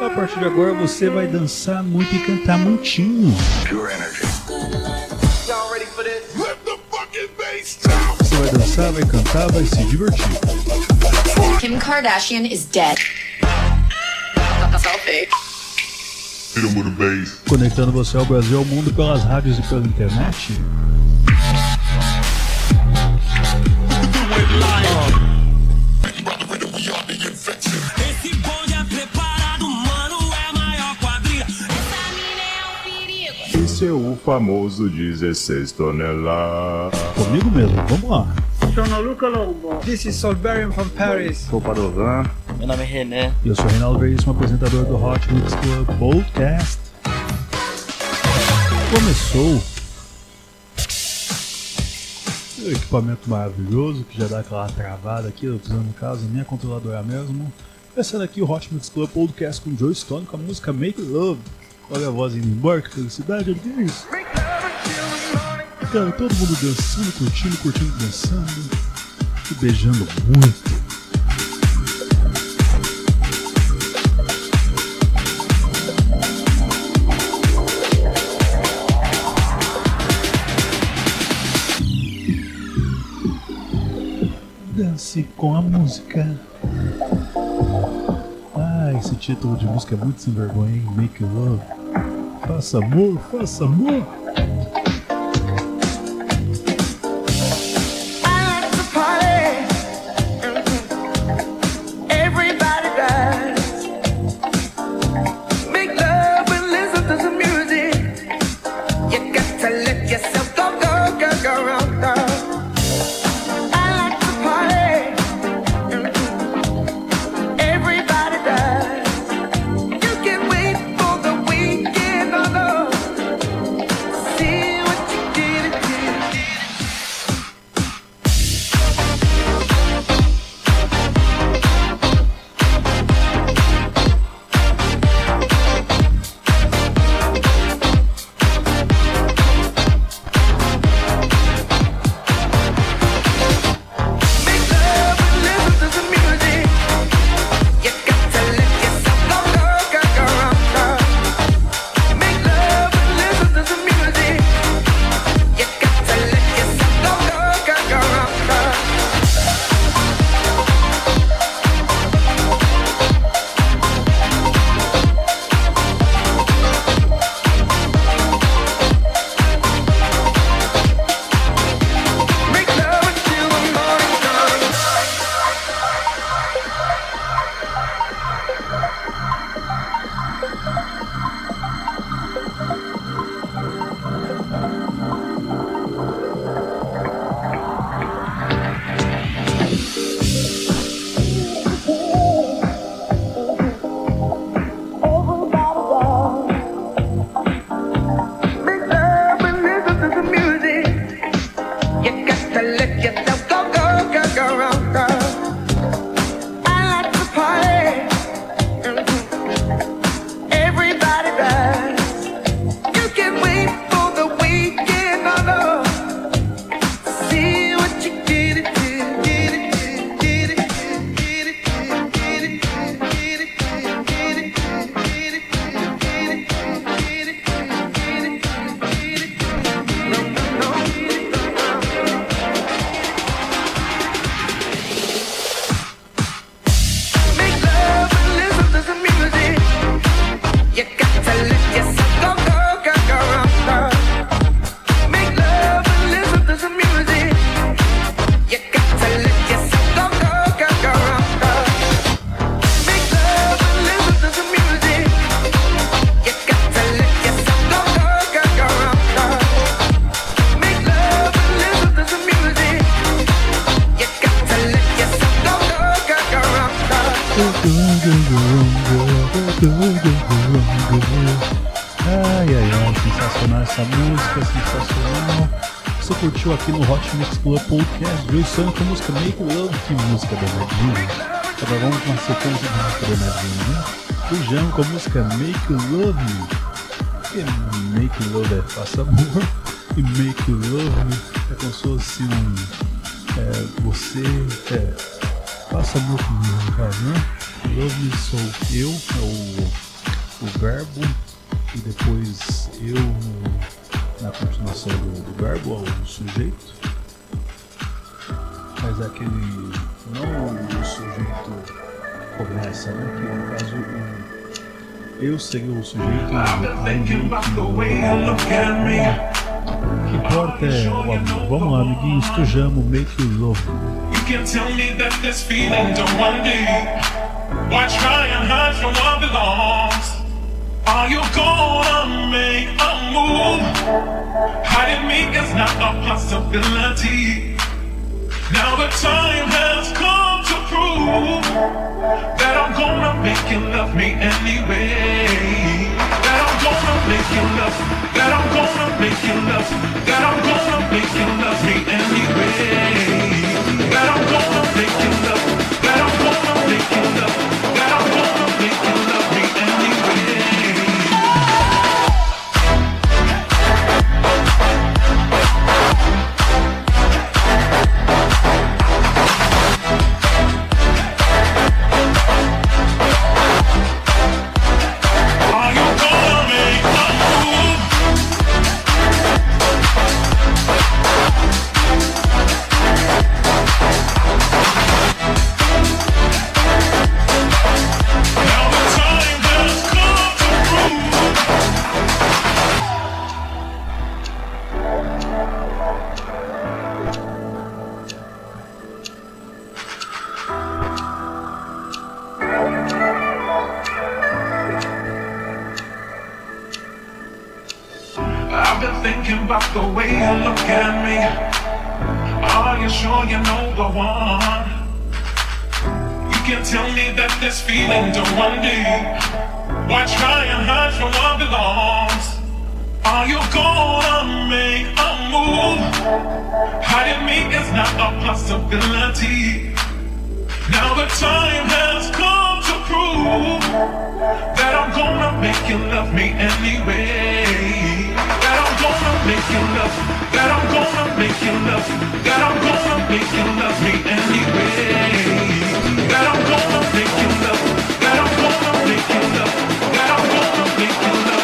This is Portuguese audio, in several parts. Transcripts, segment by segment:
A partir de agora você vai dançar muito e cantar muitinho. Pure energy. Y'all ready for this? Você vai dançar, vai cantar, vai se divertir. Kim Kardashian is dead. Conectando você ao Brasil e ao mundo pelas rádios e pela internet. Famoso 16 toneladas. Comigo mesmo, vamos lá. This is Solberian from Paris. Sou Padovan. Meu nome é René. Eu sou Reinaldo Veríssimo, apresentador do Hot Mix Club Podcast. Começou o equipamento maravilhoso que já dá aquela travada aqui, eu tô usando no caso minha controladora mesmo. Começando aqui o Hot Mix Club Podcast com Joe Stone com a música Make Love. Olha a voz indo embora, que felicidade, olha que é isso. Cara, todo mundo dançando, curtindo, curtindo, dançando e beijando muito. Dance com a música. Ah, esse título de música é muito sem vergonha, hein? Make love. Faça amor, faça amor. Sonho com música Make Love, que música da Nadine. Agora vamos com uma sequência de música da Nadine, né? O Jam com a música Make Love Me. Porque Make Love é faça amor e Make Love é como se fosse um. É, você. É, faça amor comigo, caso, né? Love sou eu, é o o verbo e depois eu na continuação do, do verbo do sujeito. Mas é aquele. Não o sujeito começa, né? Que no caso eu seria o sujeito. Que importa é o amor. Vamos lá, amiguinhos, estujamos, make you love. You can tell me that this feeling don't one day. Why try and hide from what belongs? Are you gonna make a move? Hiding me is not a possibility. Now the time has come to prove that I'm gonna make you love me anyway. That I'm gonna make you love. That I'm gonna make you love. That I'm gonna make you love me anyway. That I'm gonna make you love. That I'm gonna make you love. About the way you look at me. Are you sure you know the one? You can tell me that this feeling don't one day. Why try and hide from what belongs? Are you gonna make a move? Hiding me is not a possibility. Now the time has come to prove that I'm gonna make you love me anyway. Gonna make you love. That I'm gonna make you love. That I'm gonna make you love me anyway. That I'm gonna make you love. That I'm gonna make you love. That I'm gonna make you love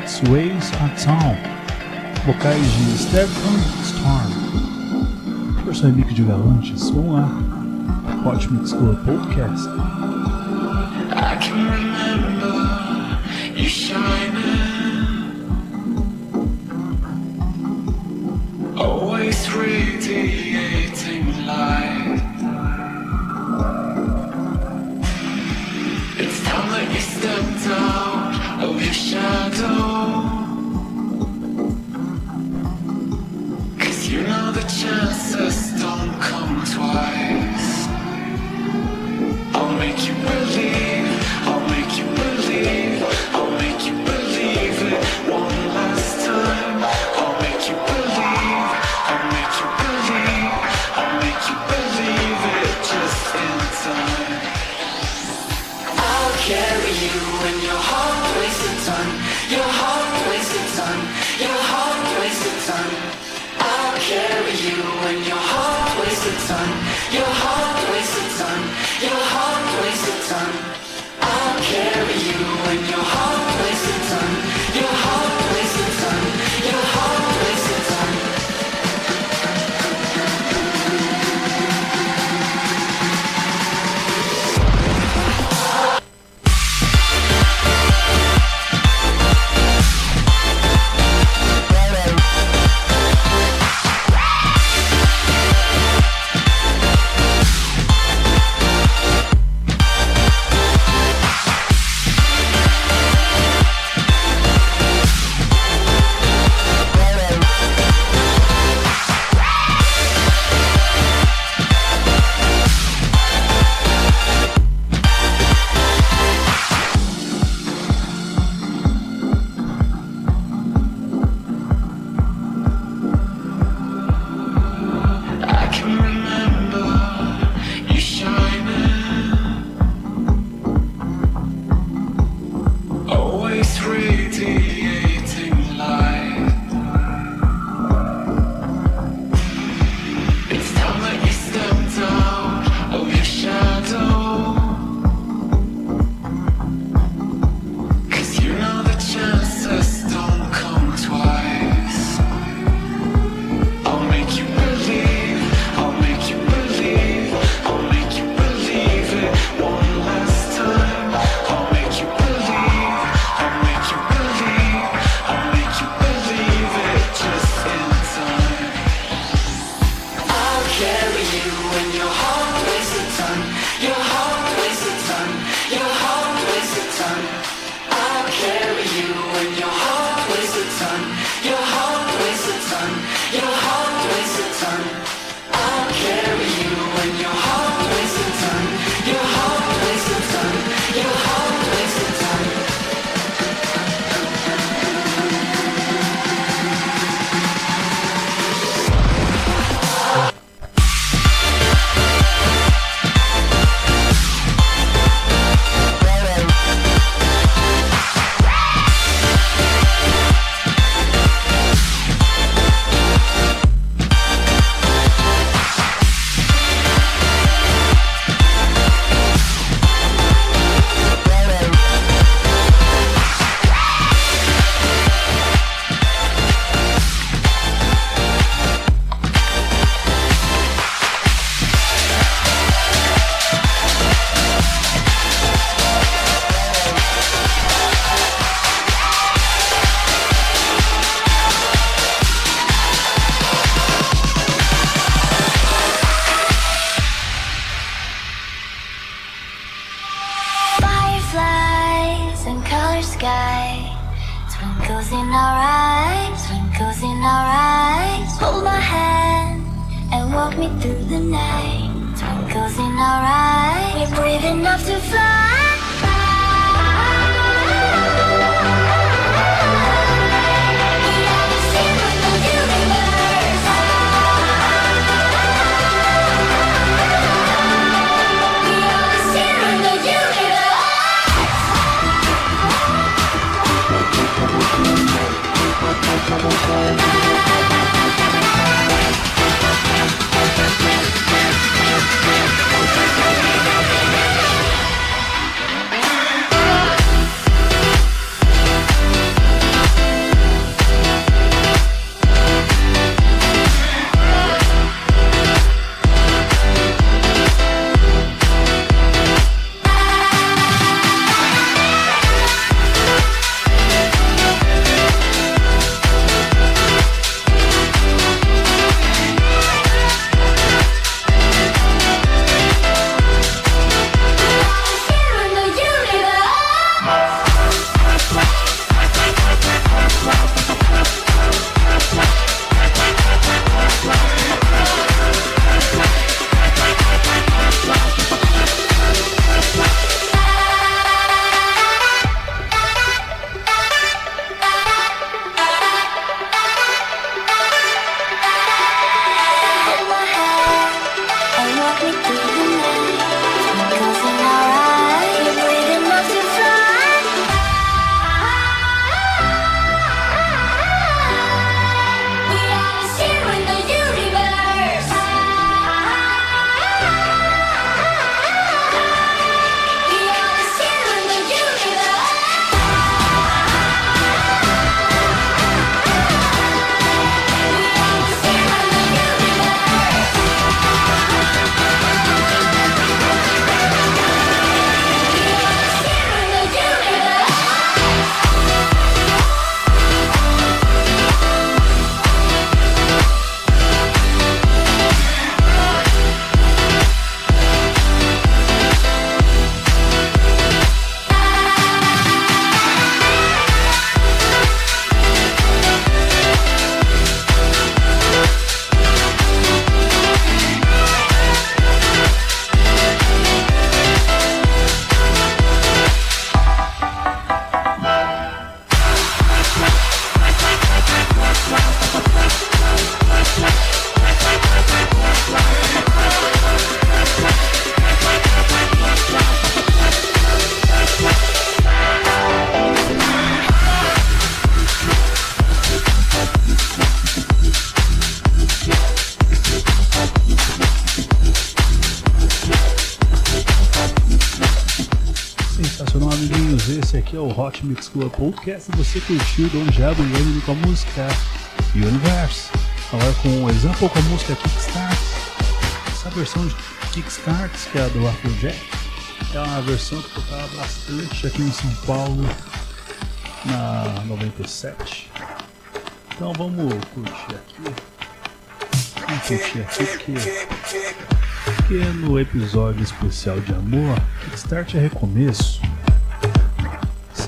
Hearts Ways a Town, vocais de Stefan Storm. Versão remix de Galantes, vamos lá. Hot Mix Club Podcast. Club Podcast. Você curtiu Don Diabo e com a música Universe. Agora com o exemplo com a música Kickstart. Essa versão de Kickstart, que é a do Afrojack, é uma versão que tocava bastante aqui em São Paulo na 97. Então vamos curtir aqui. Vamos curtir aqui porque porque no episódio especial de amor, Kickstart é recomeço.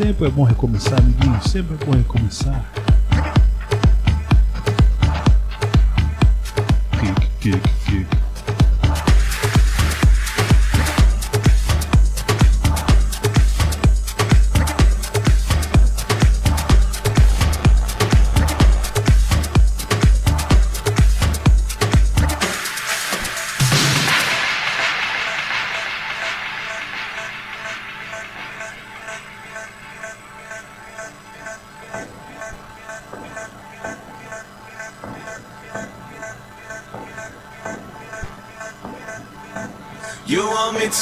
Sempre é bom recomeçar, amiguinho. Sempre é bom recomeçar. Kick, kick, kick.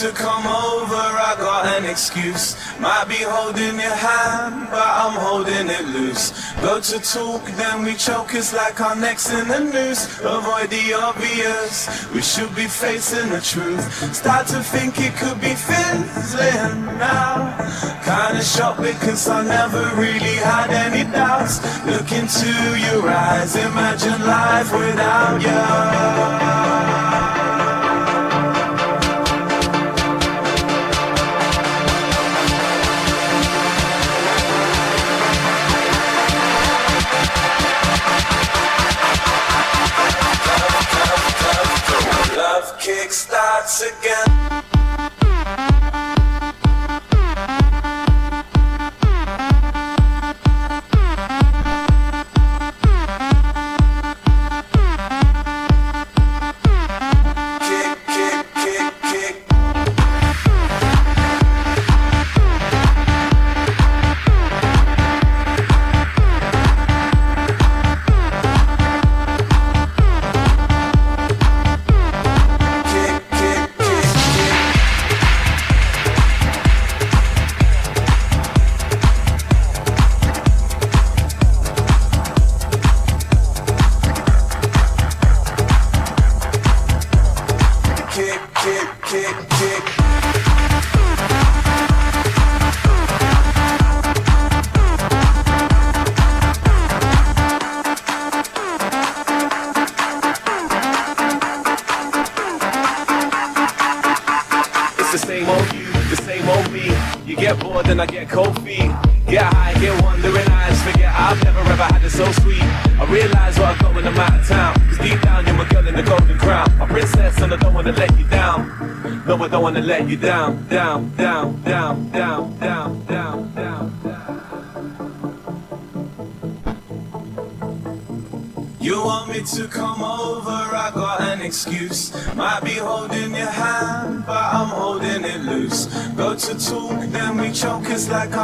To come over, I got an excuse. Might be holding your hand, but I'm holding it loose. Go to talk, then we choke, it's like our necks in the noose. Avoid the obvious, we should be facing the truth. Start to think it could be fizzling now. Kinda shocked because I never really had any doubts. Look into your eyes, imagine life without you. Again. Like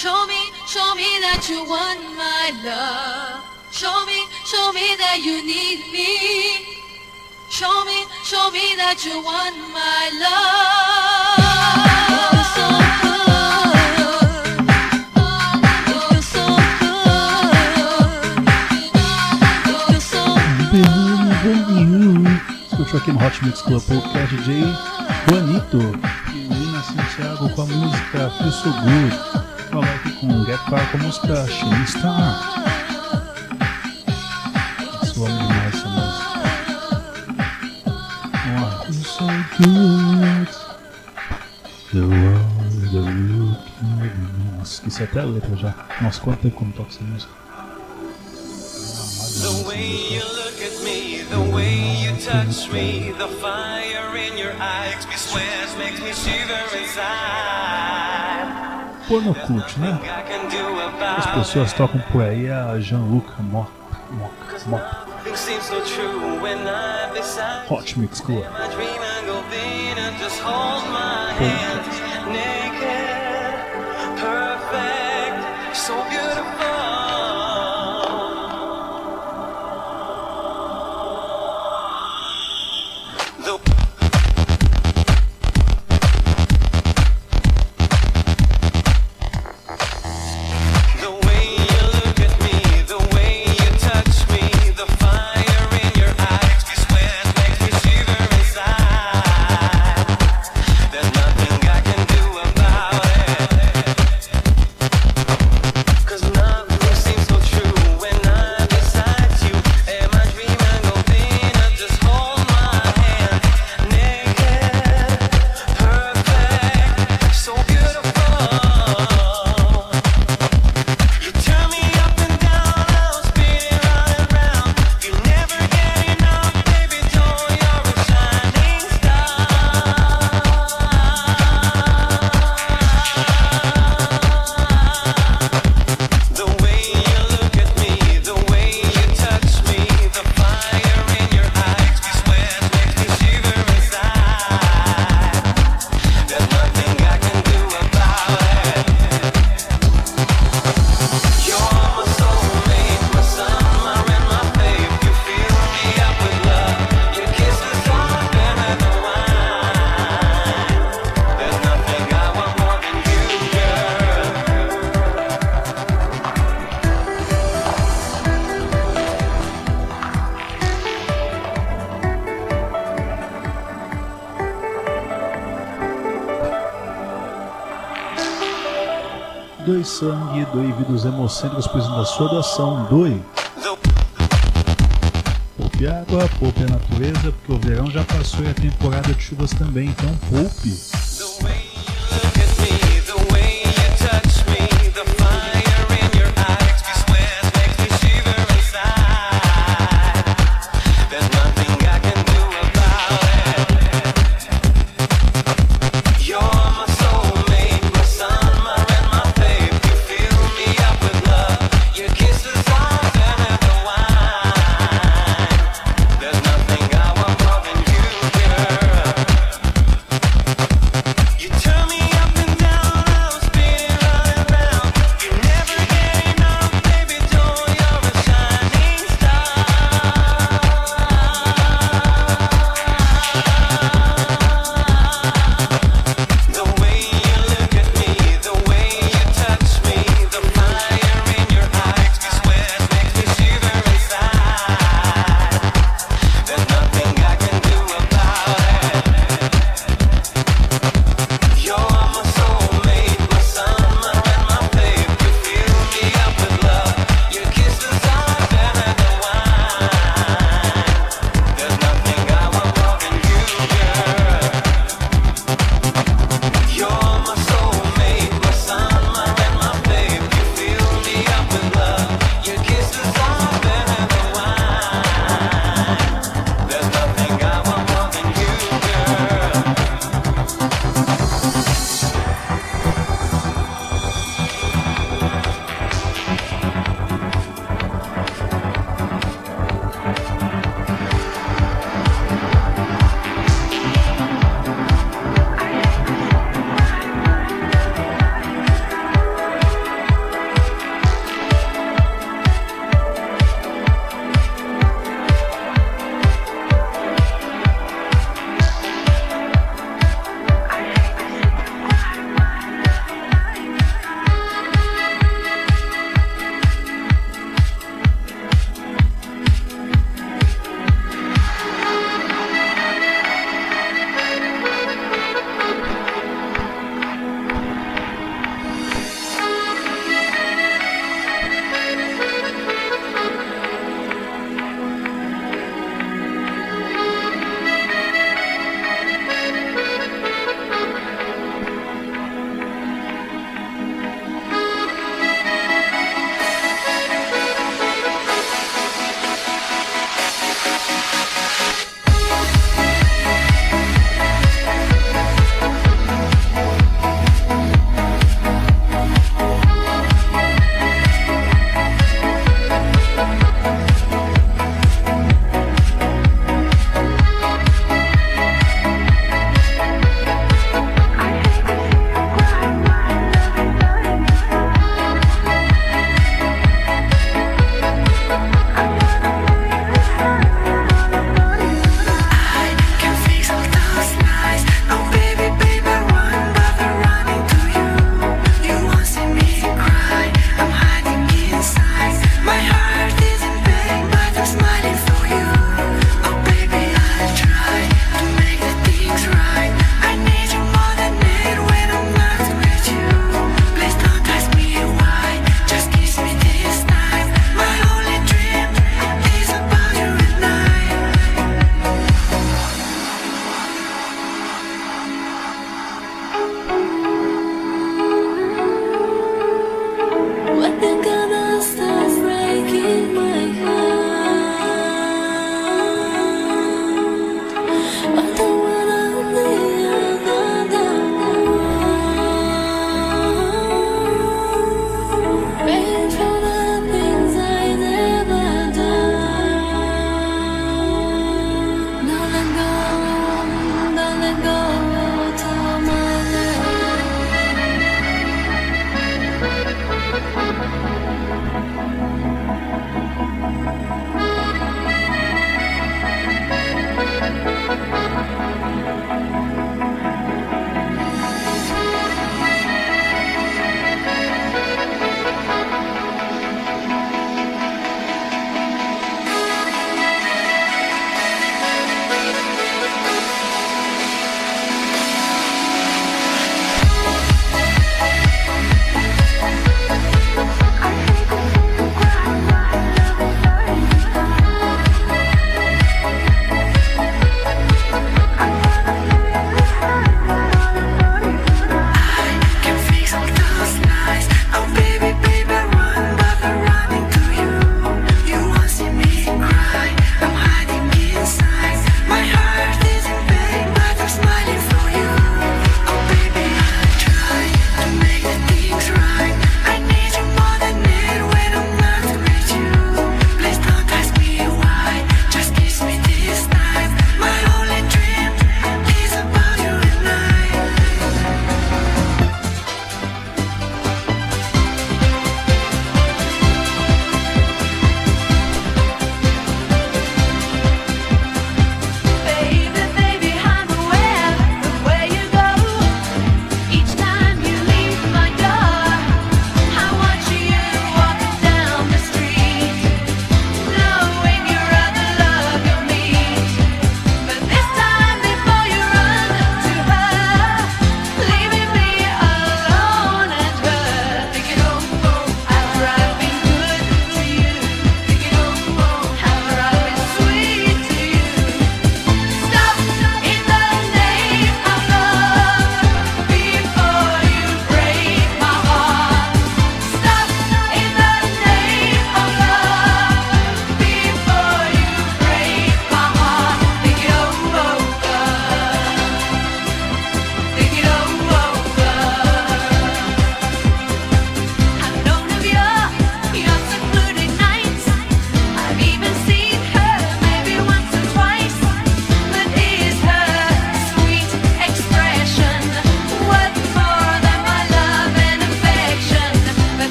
Show me, show me that you want my love. Show me, show me that you need me. Show me, show me that you want my love. You're so good. Escutou aqui no Hot Mix Club Podcast DJ Juanito e Lina Santiago com a música Feel So Good. Com Get com a música Shining Star. Isso amo demais essa música. Vamos lá. So Good. The world can Nossa, esqueci até a letra já. Nossa, quanto tempo que eu não toco essa música? The way you look at me, the way you touch me, the fire in your eyes me swears makes me shiver inside. Porno cult, né? As pessoas tocam por aí a Jean-Luc when I'm beside Hot Mix Club. I sangue, doe vidas hemocêntricas, apresenta a sua doação. Doe. Poupe água, poupe a natureza, porque o verão já passou e a temporada de chuvas também, então poupe.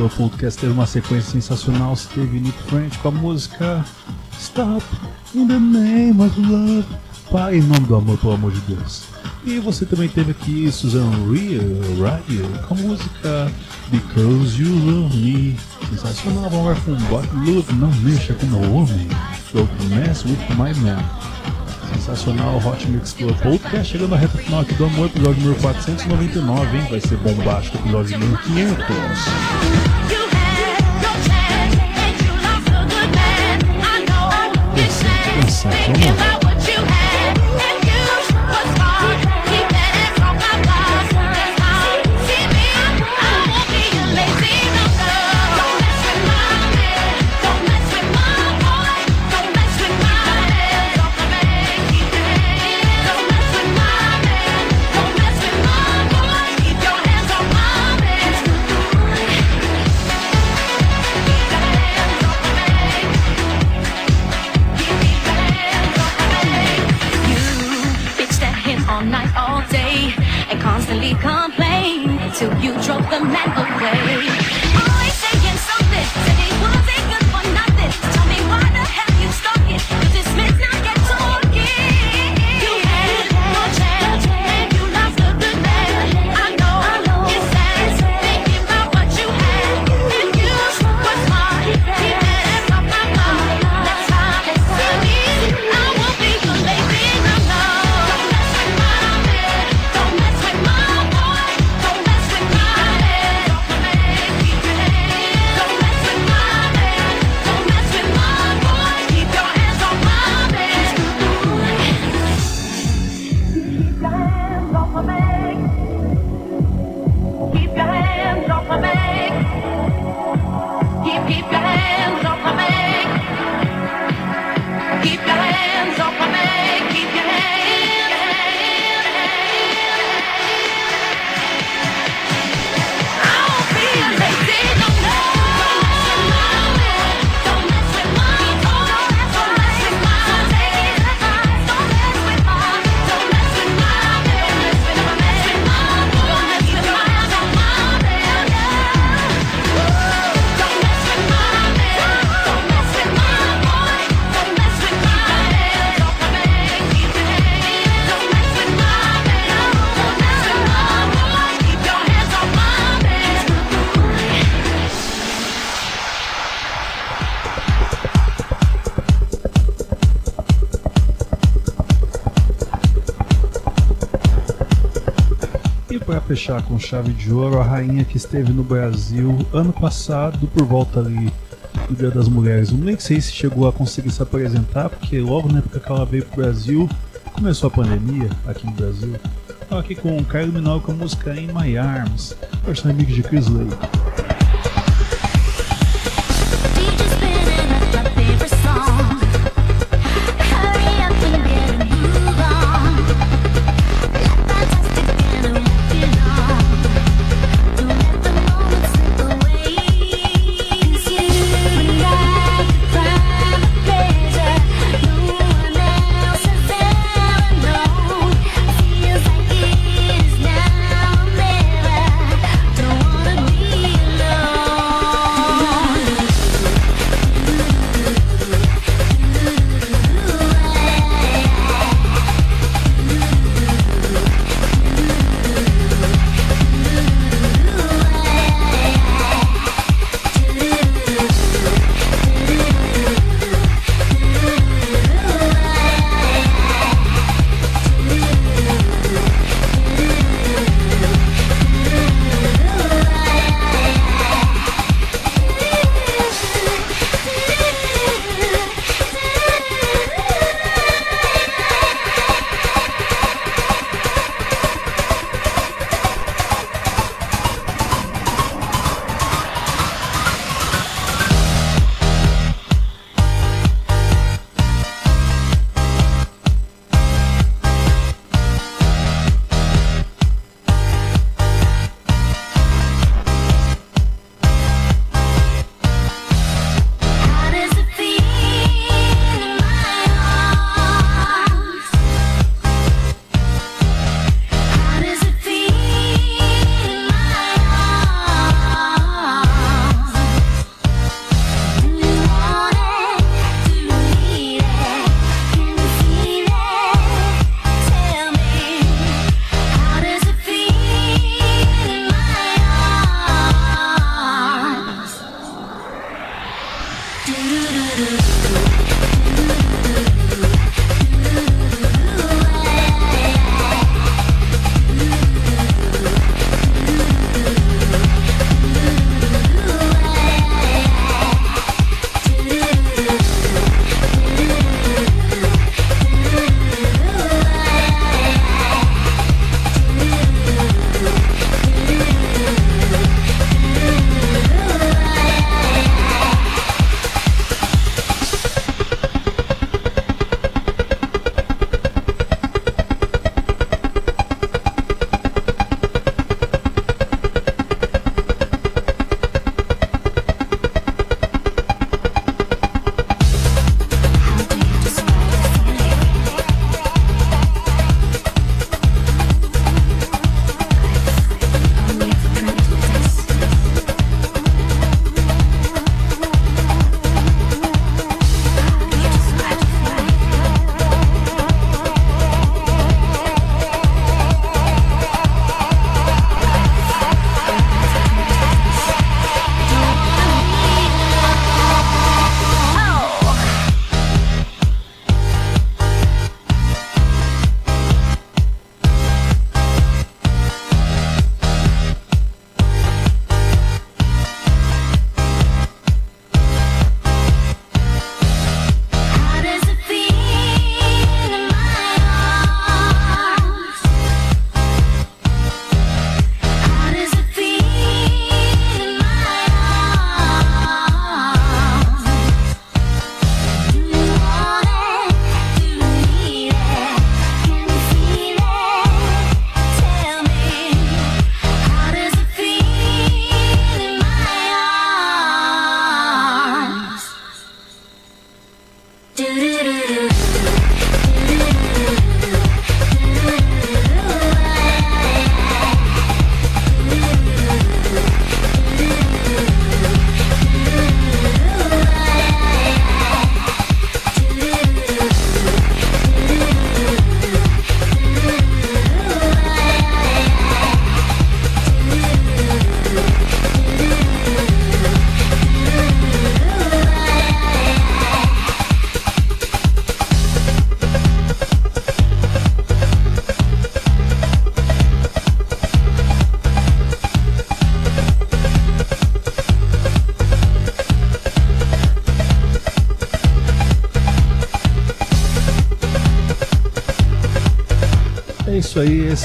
Outlaw Podcast teve uma sequência sensacional. Se teve Nick French com a música Stop in the Name of Love. Pai, em nome do amor, pelo amor de Deus. E você também teve aqui Susan Radio com a música Because You Love Me. Sensacional, vamos lá com Love, não mexa com meu homem. Don't mess with my man. Sensacional Hot Mix Club Podcast, chegando à reta final aqui do Amor, episódio número 499, hein? Vai ser bombástico, episódio número 500. sensacional. fechar com chave de ouro, a rainha que esteve no Brasil ano passado, por volta ali do Dia das Mulheres. Não nem sei se chegou a conseguir se apresentar, porque logo na época que ela veio pro Brasil, começou a pandemia aqui no Brasil. Estou aqui com o Caio Minol com a música em My Arms, personagem de Chris Lake.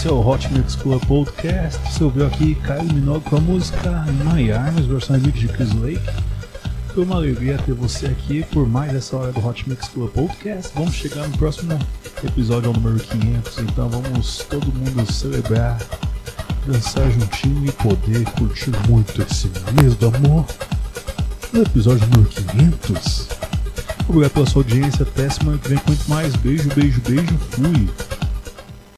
Esse é o Hot Mix Club Podcast. Você ouviu aqui Kylie Minogue com a música My Arms, versão remix de Chris Lake. Foi uma alegria ter você aqui por mais essa hora do Hot Mix Club Podcast. Vamos chegar no próximo episódio, ao número 500, então vamos todo mundo celebrar, dançar juntinho e poder curtir muito esse mês do amor. No episódio número 500. Obrigado pela sua audiência. Até semana que vem com muito mais. Beijo, beijo, beijo. Fui.